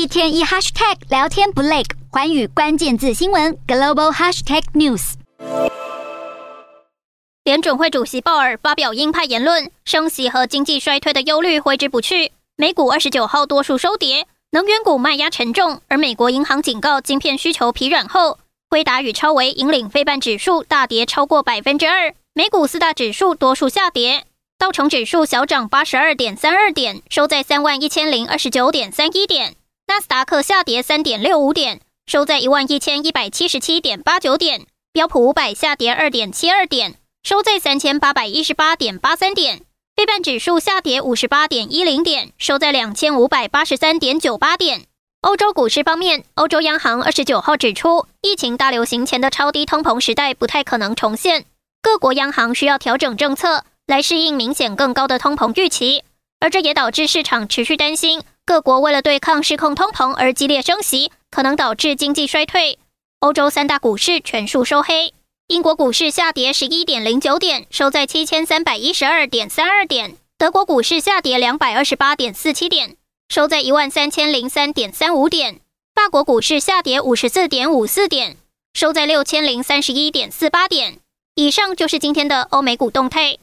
一天一 hashtag 聊天不累，寰宇关键字新闻 global hashtag news。联准会主席鲍尔发表鹰派言论，升息和经济衰退的忧虑挥之不去。美股二十九号多数收跌，能源股卖压沉重，而美国银行警告晶片需求疲软后，辉达与超维引领非半指数大跌超过百分之二。美股四大指数多数下跌。道琼指数小涨八十二点三二点，收在三万一千零二十九点三一点；纳斯达克下跌三点六五点，收在一万一千一百七十七点八九点；标普五百下跌二点七二点，收在三千八百一十八点八三点；费半指数下跌五十八点一零点，收在两千五百八十三点九八点。欧洲股市方面，欧洲央行二十九号指出，疫情大流行前的超低通膨时代不太可能重现，各国央行需要调整政策。来适应明显更高的通膨预期，而这也导致市场持续担心，各国为了对抗失控通膨而激烈升息，可能导致经济衰退。欧洲三大股市全数收黑，英国股市下跌十一点零九点，收在七千三百一十二点三二点；德国股市下跌两百二十八点四七点，收在一万三千零三点三五点；法国股市下跌五十四点五四点，收在六千零三十一点四八点。以上就是今天的欧美股动态。